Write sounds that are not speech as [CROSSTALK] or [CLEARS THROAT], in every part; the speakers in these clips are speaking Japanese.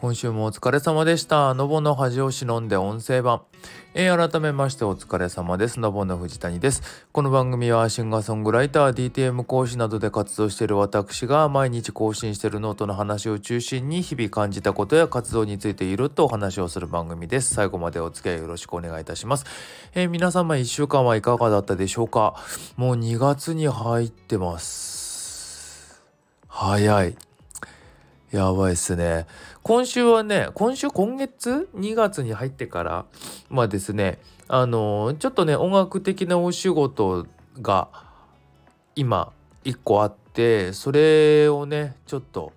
今週もお疲れ様でした。のぼの恥を忍んで音声版。えー、改めましてお疲れ様です。のぼの藤谷です。この番組はシンガーソングライター、DTM 講師などで活動している私が毎日更新しているノートの話を中心に日々感じたことや活動についているとお話をする番組です。最後までお付き合いよろしくお願いいたします。えー、皆様1週間はいかがだったでしょうか？もう2月に入ってます。早い。やばいっすね。今週はね、今週、今月？2月に入ってから、まあですね、あのー、ちょっとね、音楽的なお仕事が今1個あって、それをね、ちょっと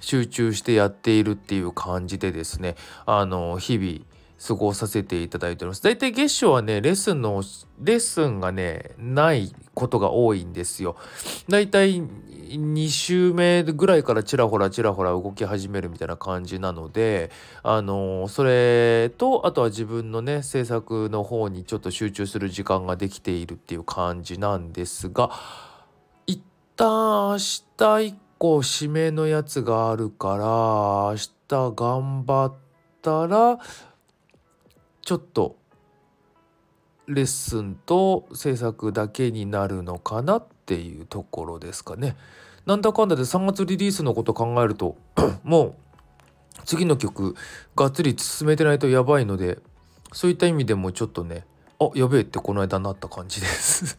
集中してやっているっていう感じでですね、あのー、日々、過ごさせていただいております。大体月初はね、レッスンの、レッスンがね、ないことが多いんですよ。大体2週目ぐらいからちらほらちらほら動き始めるみたいな感じなので、あのそれと、あとは自分のね、制作の方にちょっと集中する時間ができているっていう感じなんですが、一旦明日以降締めのやつがあるから、明日頑張ったら、ちょっとレッスンと制作だけになるのかなっていうところですかね。なんだかんだで3月リリースのこと考えると [CLEARS THROAT] もう次の曲がっつり進めてないとやばいのでそういった意味でもちょっとねあやべえってこの間なった感じです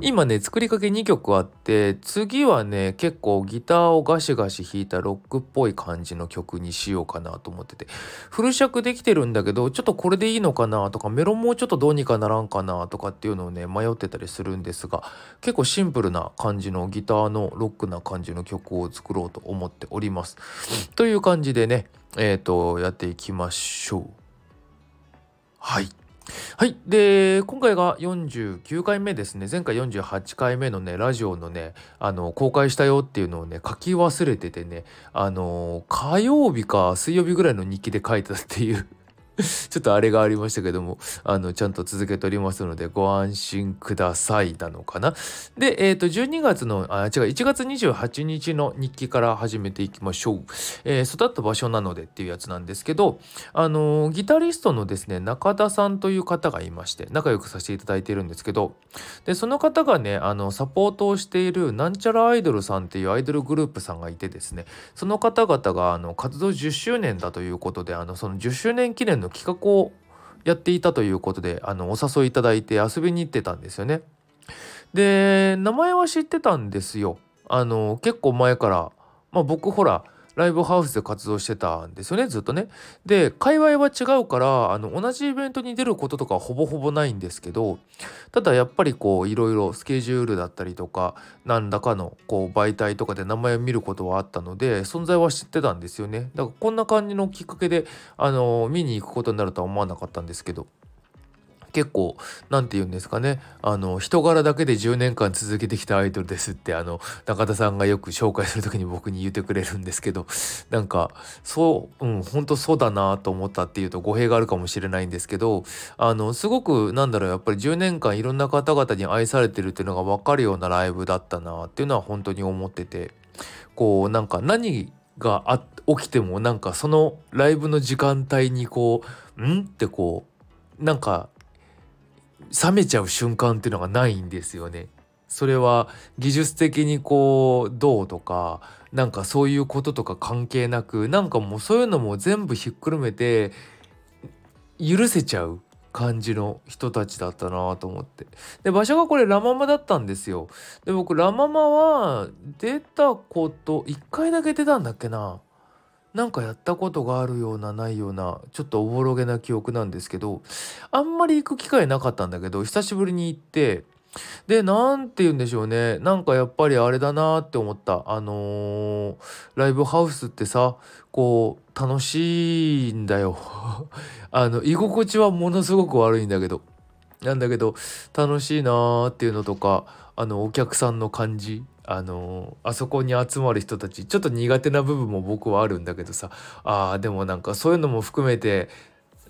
今ね作りかけ2曲あって次はね結構ギターをガシガシ弾いたロックっぽい感じの曲にしようかなと思っててフル尺できてるんだけどちょっとこれでいいのかなとかメロンもうちょっとどうにかならんかなとかっていうのをね迷ってたりするんですが結構シンプルな感じのギターのロックな感じの曲を作ろうと思っております。という感じでねえっ、ー、とやっていきましょう。はい。はい。で、今回が49回目ですね。前回48回目のね、ラジオのね、あの、公開したよっていうのをね、書き忘れててね、あの、火曜日か水曜日ぐらいの日記で書いたっていう [LAUGHS] ちょっとあれがありましたけども、あの、ちゃんと続けておりますので、ご安心くださいなのかな。で、えっ、ー、と、12月の、あ、違う、1月28日の日記から始めていきましょう。えー、育った場所なのでっていうやつなんですけど、あのギタリストのですね、中田さんという方がいまして、仲良くさせていただいてるんですけど、で、その方がね、あの、サポートをしている、なんちゃらアイドルさんっていうアイドルグループさんがいてですね、その方々が、あの、活動10周年だということで、あの、その10周年記念のの企画をやっていたということであのお誘いいただいて遊びに行ってたんですよね。で名前は知ってたんですよ。あの結構前から、まあ、僕ほらライブハウスで活動してたんですよねずっとね。で界隈は違うからあの同じイベントに出ることとかほぼほぼないんですけどただやっぱりこういろいろスケジュールだったりとか何らかのこう媒体とかで名前を見ることはあったので存在は知ってたんですよね。だからこんな感じのきっかけであの見に行くことになるとは思わなかったんですけど。結構何て言うんですかねあの人柄だけで10年間続けてきたアイドルですってあの中田さんがよく紹介する時に僕に言ってくれるんですけどなんかそううん本当そうだなと思ったっていうと語弊があるかもしれないんですけどあのすごくなんだろうやっぱり10年間いろんな方々に愛されてるっていうのが分かるようなライブだったなっていうのは本当に思っててこうなんか何が起きてもなんかそのライブの時間帯にこう「ん?」ってこうなんか冷めちゃう瞬間っていうのがないんですよね。それは技術的にこうどうとかなんかそういうこととか関係なくなんかもうそういうのも全部ひっくるめて許せちゃう感じの人たちだったなと思って。で場所がこれラママだったんですよ。で僕ラママは出たこと1回だけ出たんだっけな。なんかやったことがあるようなないようなちょっとおぼろげな記憶なんですけどあんまり行く機会なかったんだけど久しぶりに行ってで何て言うんでしょうね。なんかやっぱりあれだなって思った。あのー、ライブハウスってさこう楽しいんだよ。[LAUGHS] あの居心地はものすごく悪いんだけど。なんだけど楽しいなーっていうのとかあのお客さんの感じ。あのあそこに集まる人たちちょっと苦手な部分も僕はあるんだけどさあでもなんかそういうのも含めて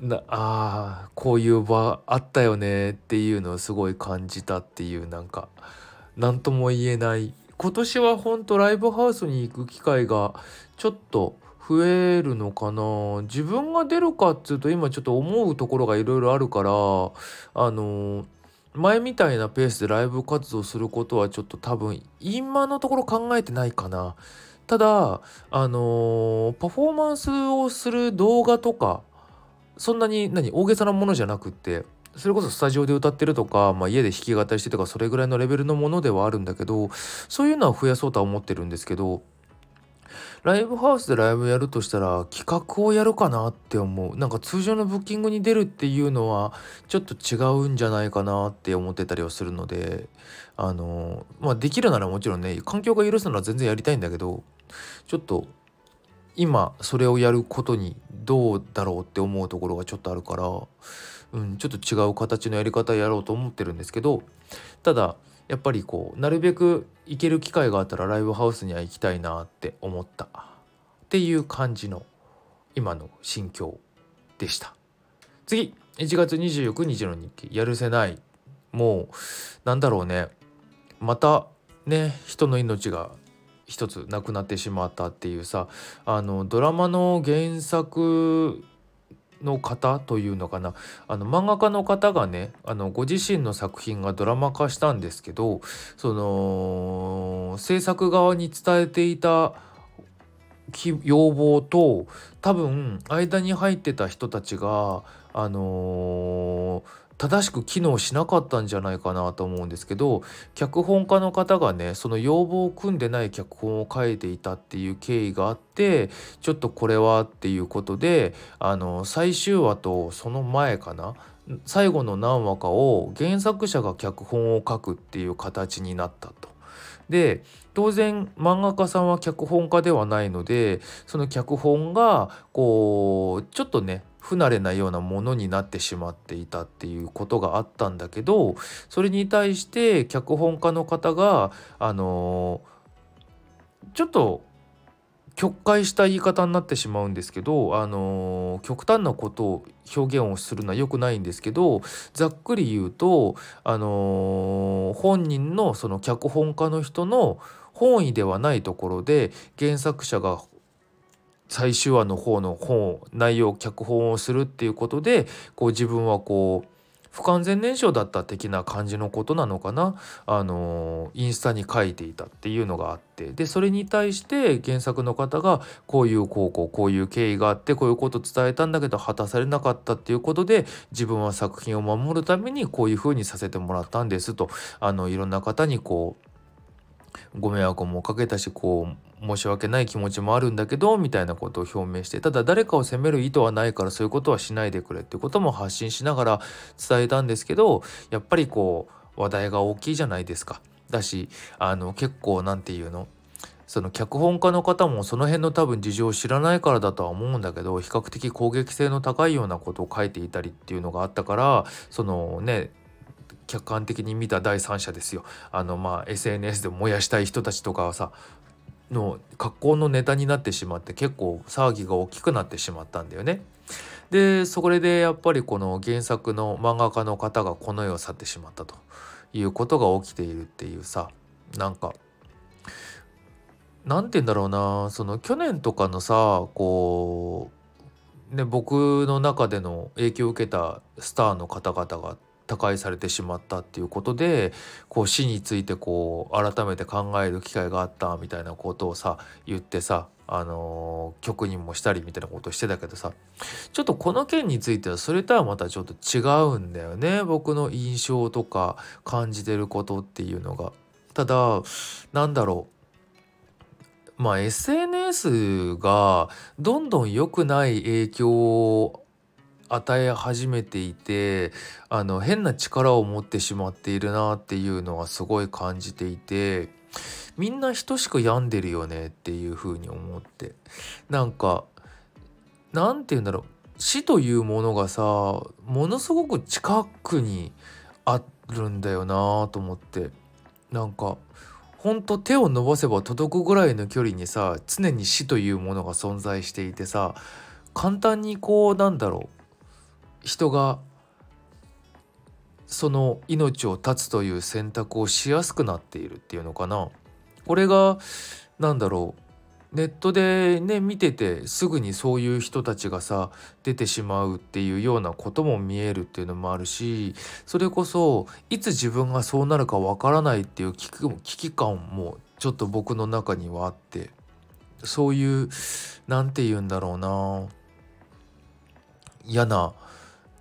なあこういう場あったよねっていうのをすごい感じたっていうなんか何とも言えない。今年はほんとライブハウスに行く機会がちょっと増えるのかな。自分が出るかっつうと今ちょっと思うところがいろいろあるからあの前みたいなペースでライブ活動することはちょっと多分今のところ考えてないかな。ただあのパフォーマンスをする動画とかそんなに何大げさなものじゃなくってそれこそスタジオで歌ってるとか、まあ、家で弾き語りしてとかそれぐらいのレベルのものではあるんだけどそういうのは増やそうとは思ってるんですけどライブハウスでライブやるとしたら企画をやるかなって思う。なんか通常のブッキングに出るっていうのはちょっと違うんじゃないかなって思ってたりはするのであのまあできるならもちろんね環境が許すなら全然やりたいんだけどちょっと今それをやることにどうだろうって思うところがちょっとあるから、うん、ちょっと違う形のやり方やろうと思ってるんですけどただやっぱりこうなるべく行ける機会があったらライブハウスには行きたいなって思った。っていう感じの今の心境でした。次1月29日の日記。やるせない。もうなんだろうね。またね人の命が一つなくなってしまったっていうさあのドラマの原作の方というのかな。あの漫画家の方がねあのご自身の作品がドラマ化したんですけどその制作側に伝えていた要望と多分間に入ってた人たちがあのー正しく機能しなかったんじゃないかなと思うんですけど脚本家の方がねその要望を組んでない脚本を書いていたっていう経緯があってちょっとこれはっていうことであの最終話とその前かな最後の何話かを原作者が脚本を書くっていう形になったと。で当然漫画家さんは脚本家ではないのでその脚本がこうちょっとね不慣れなようなものになってしまっていたっていうことがあったんだけどそれに対して脚本家の方があのちょっと曲解した言い方になってしまうんですけど、あの極端なことを表現をするのは良くないんですけどざっくり言うと、あの本人のその脚本家の人の本意ではないところで原作者が最終話の方の本内容脚本をするっていうことでこう自分はこう不完全燃焼だった的な感じのことなのかな。あのインスタに書いていたっていうのがあって。でそれに対して原作の方がこういう高校こういう経緯があってこういうこと伝えたんだけど果たされなかったっていうことで自分は作品を守るためにこういうふうにさせてもらったんですと。あのいろんな方にこうご迷惑もかけたしこう申し訳ない気持ちもあるんだけどみたいなことを表明してただ誰かを責める意図はないからそういうことはしないでくれっていうことも発信しながら伝えたんですけどやっぱりこう話題が大きいじゃないですか。だしあの結構何て言うのその脚本家の方もその辺の多分事情を知らないからだとは思うんだけど比較的攻撃性の高いようなことを書いていたりっていうのがあったからそのね客観的に見た第三者ですよあのまあ SNS で燃やしたい人たちとかはさの格好のネタになってしまって結構騒ぎが大きくなってしまったんだよね。でそれでやっぱりこの原作の漫画家の方がこの世を去ってしまったということが起きているっていうさなんかなんて言うんだろうなその去年とかのさこうね僕の中での影響を受けたスターの方々が他界されてしまったっていうことでこう死についてこう改めて考える機会があったみたいなことをさ言ってさあのー、曲にもしたりみたいなことしてたけどさちょっとこの件についてはそれとはまたちょっと違うんだよね僕の印象とか感じてることっていうのが。ただなんだろうまあ SNS がどんどん良くない影響を与え始めていてあの変な力を持ってしまっているなっていうのはすごい感じていてみんな等しく病んでるよねっていうふうに思って。なんかなんて言うんだろう。死というものがさものすごく近くにあるんだよなと思って。なんかほんと手を伸ばせば届くぐらいの距離にさ常に死というものが存在していてさ簡単にこうなんだろう。人がその命を絶つという選択をしやすくなっているっていうのかな。これが何だろう。ネットでね見ててすぐにそういう人たちがさ出てしまうっていうようなことも見えるっていうのもあるしそれこそいつ自分がそうなるかわからないっていう危機感もちょっと僕の中にはあってそういう何て言うんだろうな。嫌な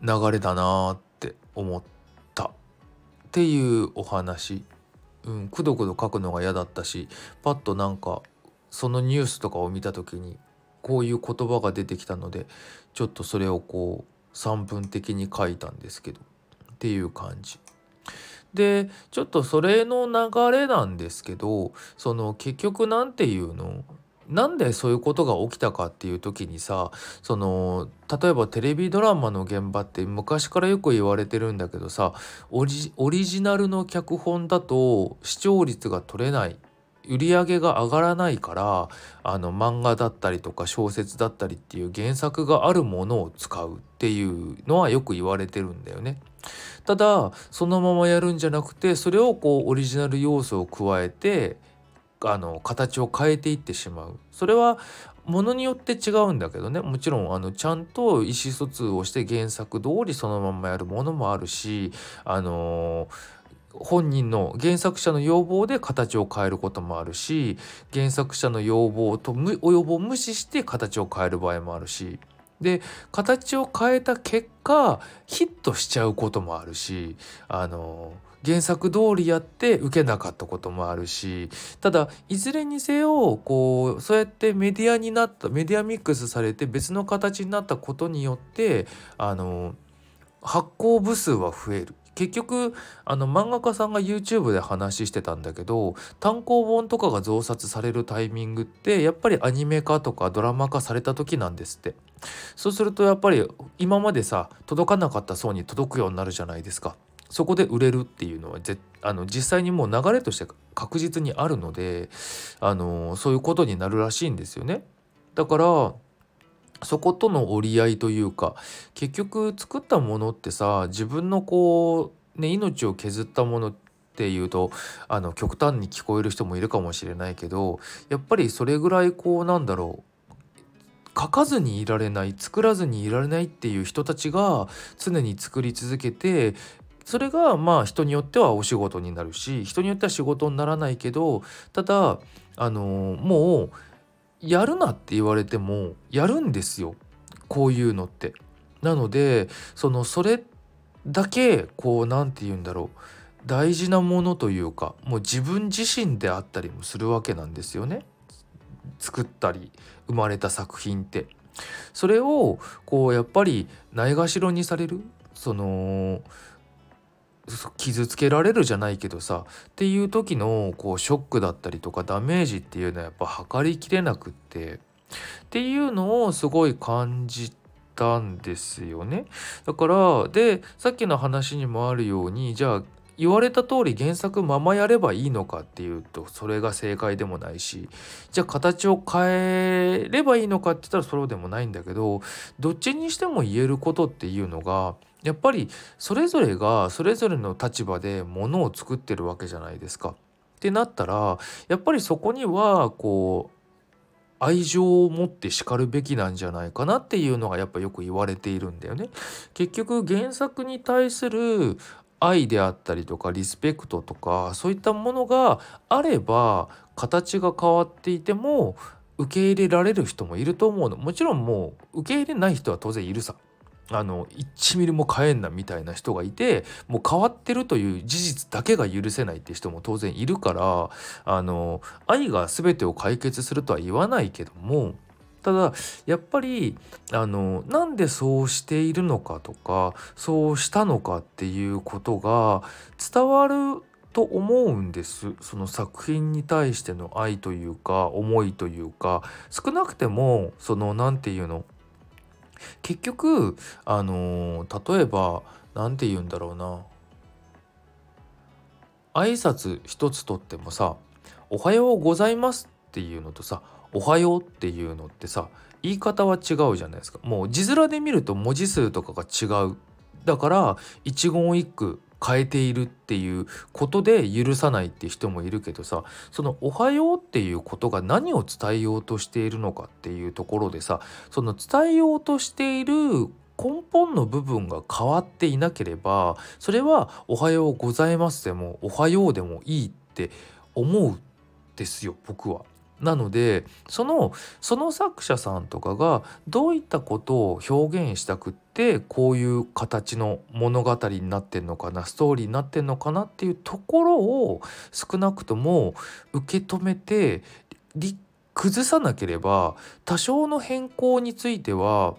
流れだなって思ったっていうお話。うん、くどくど書くのが嫌だったしパッとなんかそのニュースとかを見た時にこういう言葉が出てきたのでちょっとそれをこう散文的に書いたんですけどっていう感じ。でちょっとそれの流れなんですけどその結局何て言うの？なんでそういうことが起きたかっていう時にさその例えばテレビドラマの現場って昔からよく言われてるんだけどさオリジナルの脚本だと視聴率が取れない売り上げが上がらないからあの漫画だったりとか小説だったりっていう原作があるものを使うっていうのはよく言われてるんだよね。ただそのままやるんじゃなくてそれをこうオリジナル要素を加えてあの形を変えていってしまう。それはものによって違うんだけどね。もちろんあのちゃんと意思疎通をして原作通りそのままやるものもあるしあの本人の原作者の要望で形を変えることもあるし原作者の要望とお要望を無視して形を変える場合もあるし。で形を変えた結果ヒットしちゃうこともあるしあの原作通りやって受けなかったこともあるしただいずれにせよこうそうやってメディアになったメディアミックスされて別の形になったことによってあの発行部数は増える。結局あの漫画家さんが YouTube で話してたんだけど単行本とかが増刷されるタイミングってやっぱりアニメ化とかドラマ化された時なんですって。そうするとやっぱり今までさ届かなかった層に届くようになるじゃないですか。そこで売れるっていうのはぜあの実際にもう流れとして確実にあるのであのそういうことになるらしいんですよね。だからそことの折り合いというか結局作ったものってさ自分のこうね命を削ったものっていうとあの極端に聞こえる人もいるかもしれないけどやっぱりそれぐらいこうなんだろう書かずにいられない作らずにいられないっていう人たちが常に作り続けてそれがまあ人によってはお仕事になるし人によっては仕事にならないけどただあのもうやるなって言われてもやるんですよこういうのって。なのでそのそれだけこう何て言うんだろう大事なものというかもう自分自身であったりもするわけなんですよね作ったり生まれた作品って。それをこうやっぱりないがしろにされるその傷つけられるじゃないけどさっていう時のこうショックだったりとかダメージっていうのはやっぱ測りきれなくってっていうのをすごい感じたんですよね。だからでさっきの話にもあるようにじゃあ言われた通り原作ままやればいいのかっていうとそれが正解でもないしじゃあ形を変えればいいのかって言ったらそうでもないんだけどどっちにしても言えることっていうのがやっぱりそれぞれがそれぞれの立場でものを作ってるわけじゃないですか。ってなったらやっぱりそこにはこう愛情を持って叱るべきなんじゃないかなっていうのがやっぱよく言われているんだよね。結局原作に対する愛であったりとかリスペクトとかそういったものがあれば形が変わっていても受け入れられる人もいると思うのもちろんもう受け入れない人は当然いるさあの1ミリも変えんなみたいな人がいてもう変わってるという事実だけが許せないって人も当然いるからあの愛が全てを解決するとは言わないけどもただやっぱりあのなんでそうしているのかとかそうしたのかっていうことが伝わると思うんです。その作品に対しての愛というか思いというか少なくてもその何て言うの結局あの例えば何て言うんだろうな。挨拶一つとってもさ「おはようございます」っていうのとさ「おはよう」っていうのってさ言い方は違うじゃないですか。もう字面で見ると文字数とかが違う。だから一言一句変えているっていうことで許さないって人もいるけどさその「おはよう」っていうことが何を伝えようとしているのかっていうところでさその伝えようとしている根本の部分が変わっていなければそれは「おはようございます」でも「おはよう」でもいいって思うんですよ僕は。なのでそのその作者さんとかがどういったことを表現したくってこういう形の物語になってんのかなストーリーになってんのかなっていうところを少なくとも受け止めて崩さなければ多少の変更については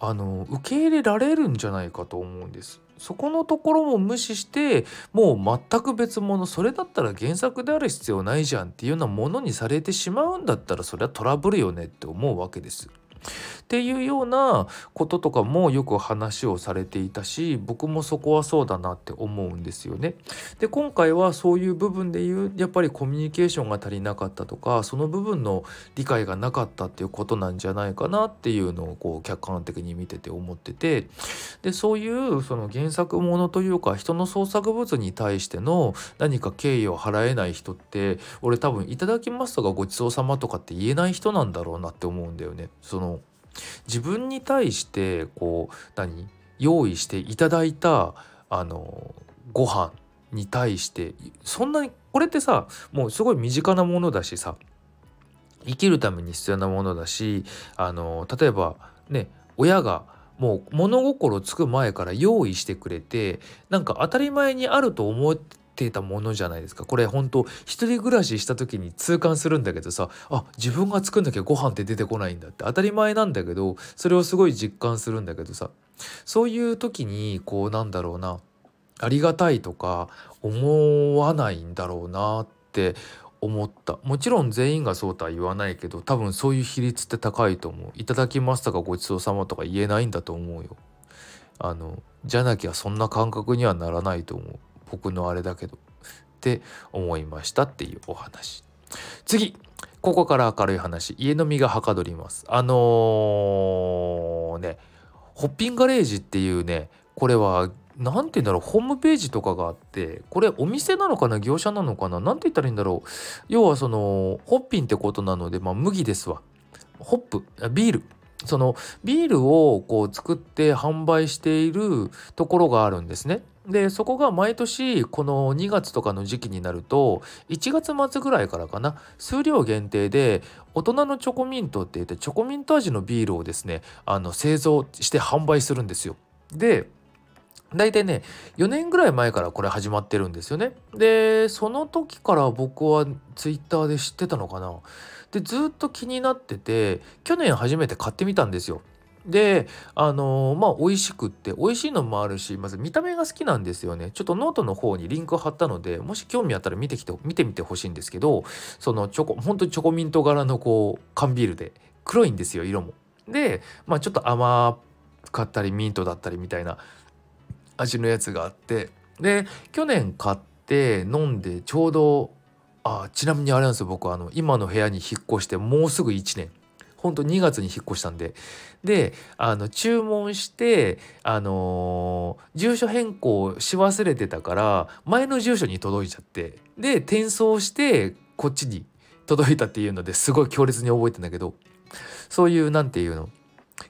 あの受け入れられるんじゃないかと思うんです。そこのところも無視してもう全く別物それだったら原作である必要ないじゃんっていうようなものにされてしまうんだったらそれはトラブルよねって思うわけです。っていうようなこととかもよく話をされていたし僕もそこはそうだなって思うんですよね。で今回はそういう部分で言うやっぱりコミュニケーションが足りなかったとかその部分の理解がなかったっていうことなんじゃないかなっていうのをこう客観的に見てて思っててでそういうその原作ものというか人の創作物に対しての何か敬意を払えない人って俺多分「いただきます」とか「ごちそうさま」とかって言えない人なんだろうなって思うんだよね。その自分に対してこう何？用意していただいたあのご飯に対してそんなにこれってさもうすごい身近なものだしさ生きるために必要なものだしあの例えばね親がもう物心つく前から用意してくれてなんか当たり前にあると思っててたものじゃないですか。これ本当一人暮らしした時に痛感するんだけどさあ自分が作んなきゃご飯って出てこないんだって。当たり前なんだけどそれをすごい実感するんだけどさ。そういう時にこうなんだろうな。ありがたいとか思わないんだろうなって思った。もちろん全員がそうとは言わないけど多分そういう比率って高いと思う。いただきますとかごちそうさまとか言えないんだと思うよ。あのじゃなきゃそんな感覚にはならないと思う。僕のあれだけどって思いましたっていうお話。次ここから明るい話。家飲みがはかどります。あのー、ねホッピンガレージっていうねこれは何て言うんだろうホームページとかがあってこれお店なのかな業者なのかな何て言ったらいいんだろう。要はそのホッピンってことなのでまあ麦ですわ。ホップビール。そのビールをこう作って販売しているところがあるんですね。でそこが毎年この2月とかの時期になると1月末ぐらいからかな数量限定で大人のチョコミントって言ってチョコミント味のビールをですねあの製造して販売するんですよ。で大体ね4年ぐらい前からこれ始まってるんですよね。でその時から僕はツイッターで知ってたのかな。でずっと気になってて去年初めて買ってみたんですよ。であのー、まあ美味しくって美味しいのもあるしまず見た目が好きなんですよね。ちょっとノートの方にリンク貼ったのでもし興味あったら見てきて見てみてほしいんですけどそのチョコ本当にチョコミント柄のこう缶ビールで黒いんですよ色も。でまあちょっと甘かったりミントだったりみたいな味のやつがあって。で去年買って飲んでちょうどあちなみにあれなんですよ僕あの今の部屋に引っ越してもうすぐ1年。ほんと2月に引っ越したんで。であの注文してあのー、住所変更し忘れてたから前の住所に届いちゃって。で転送してこっちに届いたっていうのですごい強烈に覚えてんだけど。そういう何て言うの？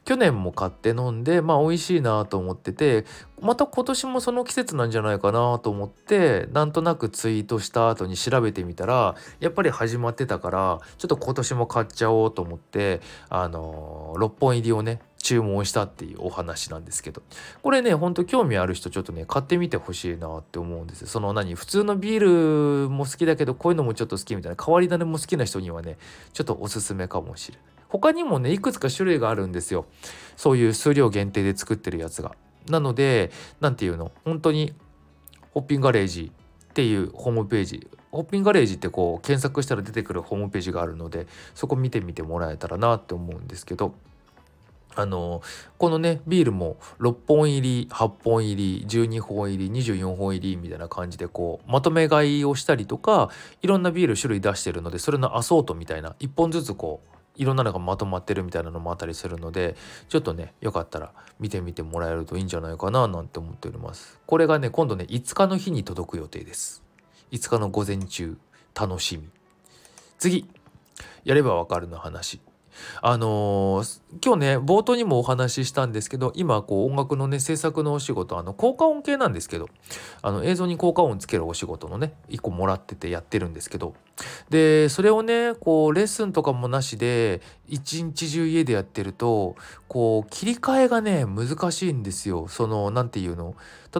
去年も買って飲んでまあ美味しいなと思っててまた今年もその季節なんじゃないかなと思ってなんとなくツイートした後に調べてみたらやっぱり始まってたからちょっと今年も買っちゃおうと思ってあの6本入りをね注文したっていうお話なんですけど。これねほんと興味ある人ちょっとね買ってみてほしいなって思うんですその何普通のビールも好きだけどこういうのもちょっと好きみたいな変わり種も好きな人にはねちょっとおすすめかもしれない。他にもねいくつか種類があるんですよ。そういう数量限定で作ってるやつが。なので何て言うの？本当にホッピンガレージっていうホームページ。ホッピンガレージってこう検索したら出てくるホームページがあるのでそこ見てみてもらえたらなって思うんですけど。あのこのねビールも6本入り8本入り12本入り24本入りみたいな感じでこうまとめ買いをしたりとかいろんなビール種類出してるのでそれのアソートみたいな1本ずつこういろんなのがまとまってるみたいなのもあったりするのでちょっとねよかったら見てみてもらえるといいんじゃないかななんて思っております。これがね今度ね5日の日に届く予定です。5日の午前中楽しみ。次やればわかるの話。あのー、今日ね冒頭にもお話ししたんですけど今こう音楽のね制作のお仕事あの効果音系なんですけどあの映像に効果音つけるお仕事のね1個もらっててやってるんですけどでそれをねこうレッスンとかもなしで一日中家でやってるとこう切り替えがね難しいんですよ。その何て言うの？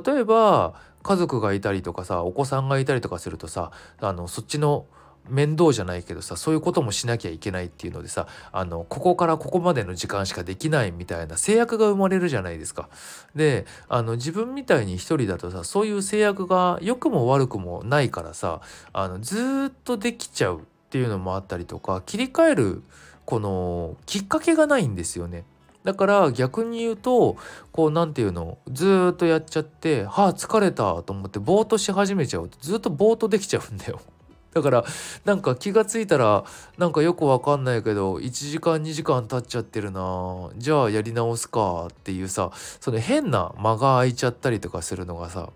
例えば家族がいたりとかさお子さんがいたりとかするとさあのそっちの面倒じゃないけどさそういうこともしなきゃいけないっていうのでさあのここからここまでの時間しかできないみたいな制約が生まれるじゃないですか。であの自分みたいに一人だとさそういう制約が良くも悪くもないからさあのずっとできちゃうっていうのもあったりとか切り替えるこのきっかけがないんですよね。だから逆に言うとこう何て言うのずっとやっちゃってはあ疲れたと思ってぼーっとし始めちゃうとずっとぼーっとできちゃうんだよ。だからなんか気が付いたらなんかよくわかんないけど1時間2時間経っちゃってるな。じゃあやり直すかっていうさその変な間が空いちゃったりとかするのがさ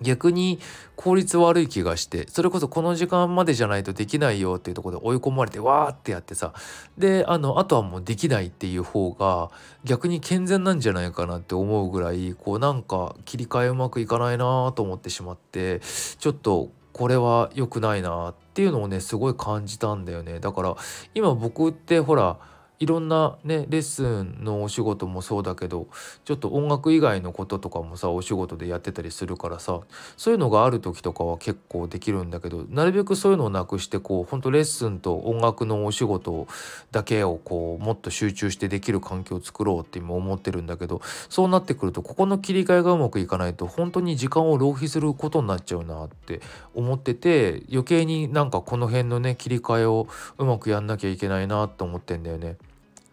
逆に効率悪い気がしてそれこそこの時間までじゃないとできないよっていうとこで追い込まれてわーってやってさであのあとはもうできないっていう方が逆に健全なんじゃないかなって思うぐらいこうなんか切り替えうまくいかないなと思ってしまってちょっとこれは良くないなっていうのをねすごい感じたんだよね。だから今僕ってほらいろんなねレッスンのお仕事もそうだけどちょっと音楽以外のこととかもさお仕事でやってたりするからさそういうのがある時とかは結構できるんだけどなるべくそういうのをなくしてこうほんとレッスンと音楽のお仕事だけをこうもっと集中してできる環境を作ろうって今思ってるんだけどそうなってくるとここの切り替えがうまくいかないと本当に時間を浪費することになっちゃうなって思ってて余計になんかこの辺のね切り替えをうまくやんなきゃいけないなって思ってんだよね。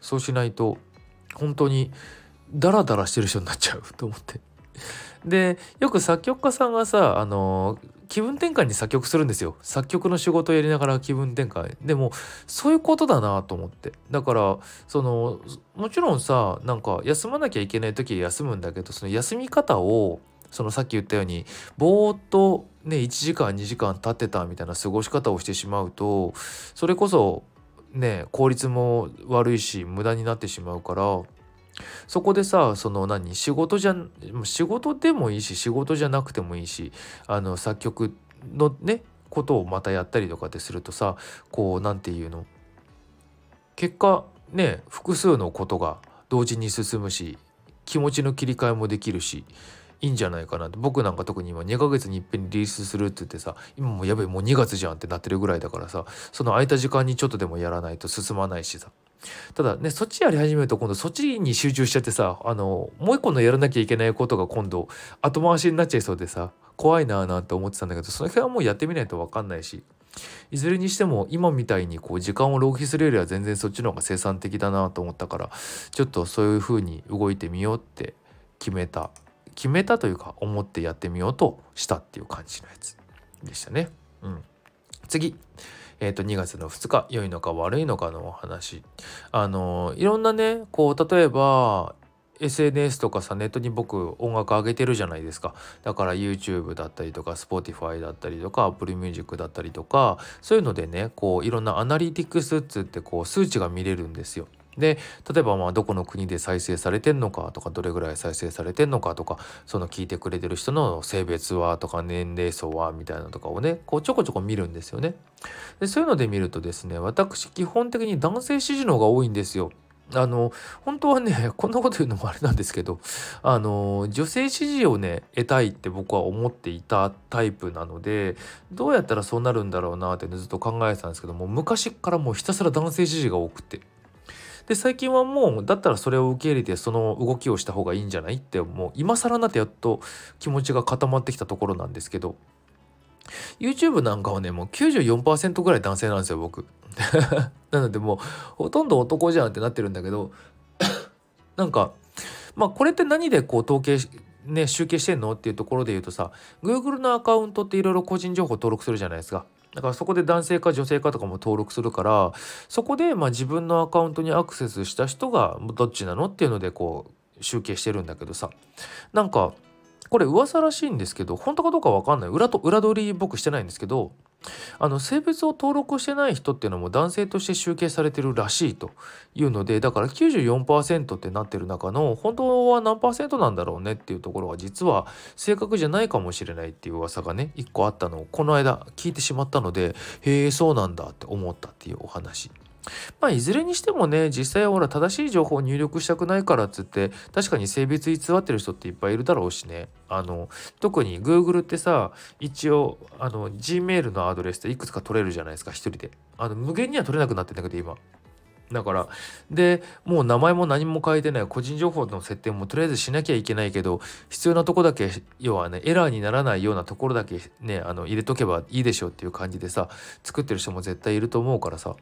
そうしないと本当にダラダラしてる人になっちゃうと思って。でよく作曲家さんがさあの気分転換に作曲するんですよ。作曲の仕事をやりながら気分転換。でもそういうことだなと思って。だからそのもちろんさなんか休まなきゃいけない時は休むんだけどその休み方をそのさっき言ったようにぼーっとね1時間2時間経ってたみたいな過ごし方をしてしまうとそれこそね効率も悪いし無駄になってしまうからそこでさその何仕事じゃ仕事でもいいし仕事じゃなくてもいいしあの作曲のねことをまたやったりとかってするとさこう何て言うの結果ね複数のことが同時に進むし気持ちの切り替えもできるしいいんじゃないかなって。僕なんか特に今2ヶ月にいっぺんリリースするって言ってさ今もやべえもう2月じゃんってなってるぐらいだからさその空いた時間にちょっとでもやらないと進まないしさ。ただねそっちやり始めると今度そっちに集中しちゃってさあのもう一個のやらなきゃいけないことが今度後回しになっちゃいそうでさ怖いなーなんて思ってたんだけどその辺はもうやってみないと分かんないし。いずれにしても今みたいにこう時間を浪費するよりは全然そっちの方が生産的だなと思ったからちょっとそういう風に動いてみようって決めた。決めたというか思ってやってみようとしたっていう感じのやつでしたね。うん、次。えー、と2月の2日。良いのか悪いのかのお話。あのいろんなねこう例えば SNS とかさネットに僕音楽上げてるじゃないですか。だから YouTube だったりとか Spotify だったりとか Apple Music だったりとかそういうのでねこういろんなアナリティクスっつってこう数値が見れるんですよ。で例えばまあどこの国で再生されてんのかとかどれぐらい再生されてんのかとかその聞いてくれてる人の性別はとか年齢層はみたいなのとかをねこうちょこちょこ見るんですよね。でそういうので見るとですね私基本的に男性支持の方が多いんですよ。あの本当はね [LAUGHS] こんなこと言うのもあれなんですけどあの女性支持をね得たいって僕は思っていたタイプなのでどうやったらそうなるんだろうなって、ね、ずっと考えてたんですけども昔からもうひたすら男性支持が多くて。で最近はもうだったらそれを受け入れてその動きをした方がいいんじゃない？ってもう今更になってやっと気持ちが固まってきたところなんですけど。YouTube なんかはねもう94%ぐらい男性なんですよ僕。[LAUGHS] なのでもうほとんど男じゃんってなってるんだけど。[COUGHS] なんかまあこれって何でこう統計ね集計してんの？っていうところで言うとさ Google のアカウントっていろいろ個人情報登録するじゃないですか。だからそこで男性か女性かとかも登録するからそこでま自分のアカウントにアクセスした人がどっちなのっていうのでこう集計してるんだけどさ。なんかこれ噂らしいんですけど本当かどうか分かんない。裏と裏取り僕してないんですけどあの性別を登録してない人っていうのも男性として集計されてるらしいというのでだから94%ってなってる中の本当は何パーセントなんだろうねっていうところは実は正確じゃないかもしれないっていう噂がね1個あったのをこの間聞いてしまったのでへえそうなんだって思ったっていうお話。まあいずれにしてもね実際はほら正しい情報を入力したくないからっつって確かに性別偽ってる人っていっぱいいるだろうしね。あの特に Google ってさ一応あの Gmail のアドレスっていくつか取れるじゃないですか一人で。あの無限には取れなくなってんだけど今。だからでもう名前も何も変えてない個人情報の設定もとりあえずしなきゃいけないけど必要なとこだけ要はねエラーにならないようなところだけねあの入れとけばいいでしょうっていう感じでさ作ってる人も絶対いると思うからさ。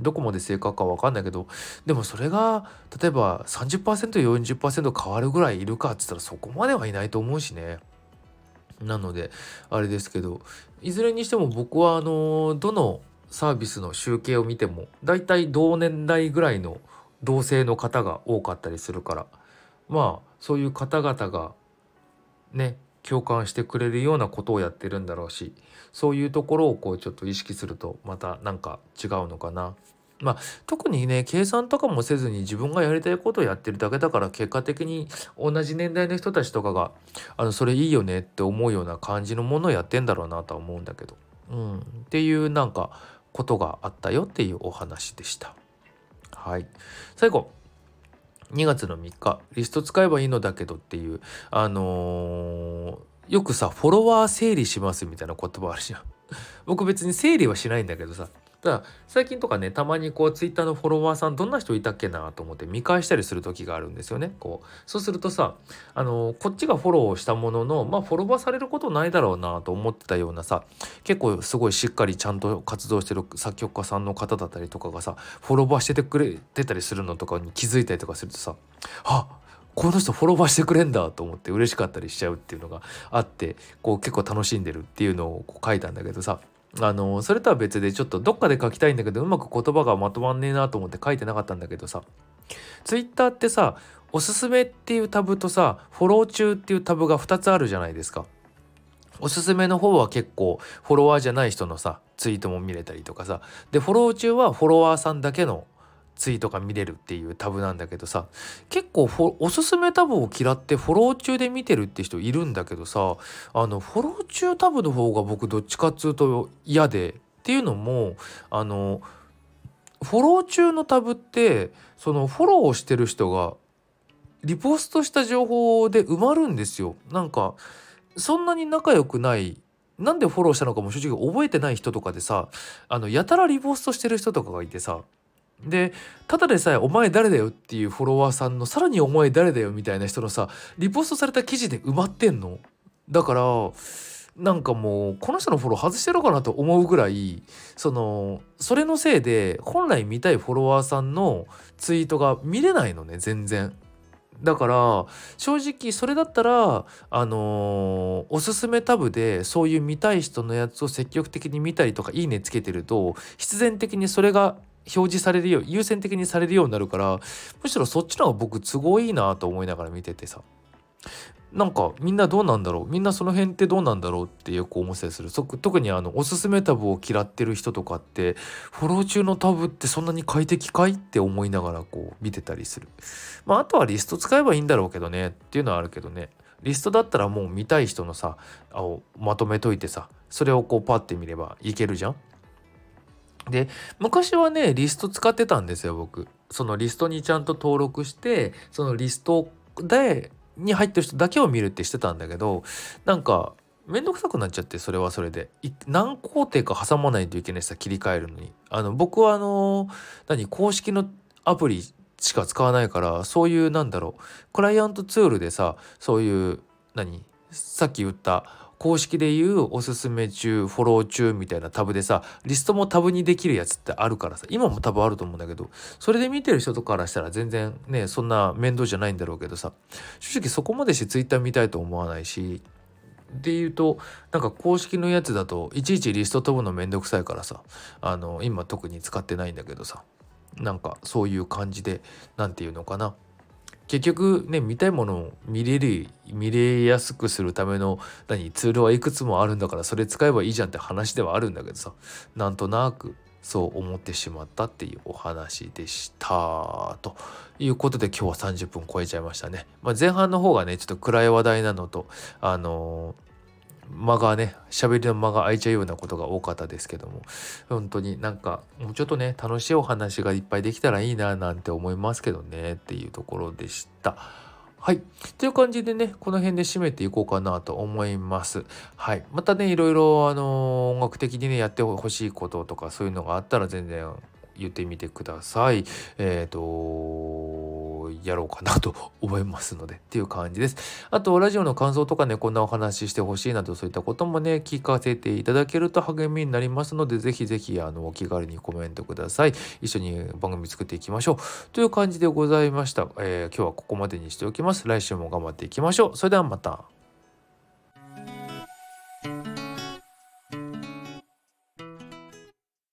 どこまで正確か分かんないけどでもそれが例えば 30%40% 変わるぐらいいるかっつったらそこまではいないと思うしね。なのであれですけどいずれにしても僕はあのどのサービスの集計を見ても大体同年代ぐらいの同性の方が多かったりするからまあそういう方々がね共感してくれるようなことをやってるんだろうしそういうところをこうちょっと意識するとまたなんか違うのかな。まあ、特にね計算とかもせずに自分がやりたいことをやってるだけだから結果的に同じ年代の人たちとかがあのそれいいよねって思うような感じのものをやってんだろうなとは思うんだけど、うん、っていうなんかことがあったよっていうお話でした。はい、最後2月の3日リスト使えばいいのだけどっていうあのー、よくさフォロワー整理しますみたいな言葉あるじゃん。僕別に整理はしないんだけどさただ最近とかねたまにこうツイッターのフォロワーさんどんな人いたっけなと思って見返したりする時があるんですよね。こうそうするとさあのこっちがフォローしたもののまあフォロワーされることないだろうなと思ってたようなさ結構すごいしっかりちゃんと活動してる作曲家さんの方だったりとかがさフォロワーしててくれてたりするのとかに気づいたりとかするとさあこの人フォロワーしてくれんだと思って嬉しかったりしちゃうっていうのがあってこう結構楽しんでるっていうのをこう書いたんだけどさあのそれとは別でちょっとどっかで書きたいんだけどうまく言葉がまとまんねえなと思って書いてなかったんだけどさツイッターってさおすすめっていうタブとさフォロー中っていうタブが2つあるじゃないですか。おすすめの方は結構フォロワーじゃない人のさツイートも見れたりとかさでフォロー中はフォロワーさんだけのツイートが見れるっていうタブなんだけどさ結構おすすめタブを嫌ってフォロー中で見てるって人いるんだけどさあのフォロー中タブの方が僕どっちかっつうと嫌でっていうのもあのフォロー中のタブってそのフォローしてる人がリポストした情報で埋まるんですよ。なんかそんなに仲良くないなんでフォローしたのかも正直覚えてない人とかでさあのやたらリポストしてる人とかがいてさでただでさえ「お前誰だよ」っていうフォロワーさんのさらに「お前誰だよ」みたいな人のさリポストされた記事で埋まってんの？だからなんかもうこの人のフォロー外してるかなと思うぐらいそのそれのせいで本来見たいフォロワーさんのツイートが見れないのね全然。だから正直それだったらあのー、おすすめタブでそういう見たい人のやつを積極的に見たりとかいいねつけてると必然的にそれが表示されるよう優先的にされるようになるからむしろそっちの方が僕都合いいなと思いながら見ててさ。なんかみんなどうなんだろう？みんなその辺ってどうなんだろうってよく思ったりする。特にあのおすすめタブを嫌ってる人とかってフォロー中のタブってそんなに快適かい？って思いながらこう見てたりする。まああとはリスト使えばいいんだろうけどね。っていうのはあるけどね。リストだったらもう見たい人のさをまとめといてさそれをこうパッて見ればいけるじゃん。で昔はねリスト使ってたんですよ僕。そのリストにちゃんと登録してそのリストでに入ってる人だけを見るってしてたんだけどなんかめんどくさくなっちゃってそれはそれで。何工程か挟まないといけないさ切り替えるのに。あの僕はあの何公式のアプリしか使わないからそういうなんだろうクライアントツールでさそういう何さっき言った公式で言うおすすめ中フォロー中みたいなタブでさリストもタブにできるやつってあるからさ今も多分あると思うんだけどそれで見てる人とかからしたら全然ねそんな面倒じゃないんだろうけどさ正直そこまでしてツイッター見たいと思わないしで言うとなんか公式のやつだといちいちリスト飛ぶのめんどくさいからさあの今特に使ってないんだけどさなんかそういう感じで何て言うのかな。結局ね見たいものを見れる見れやすくするための何ツールはいくつもあるんだからそれ使えばいいじゃんって話ではあるんだけどさ。なんとなくそう思ってしまったっていうお話でした。ということで今日は30分超えちゃいましたね、まあ、前半の方がねちょっと暗い話題なのとあのー間がね喋りの間が空いちゃうようなことが多かったですけども本当になんかもうちょっとね楽しいお話がいっぱいできたらいいななんて思いますけどねっていうところでした。はい。という感じでね、この辺で締めていこうかなと思います。はい。またね、いろいろ、あのー、音楽的にね、やってほしいこととかそういうのがあったら全然言ってみてください。えっ、ー、とやろうかなと思いますのでっていう感じです。[LAUGHS] あとラジオの感想とかねこんなお話ししてほしいなどそういったこともね聞かせていただけると励みになりますのでぜひぜひあのお気軽にコメントください。一緒に番組作っていきましょうという感じでございました。えー、今日はここまでにしておきます。来週も頑張っていきましょう。それではまた。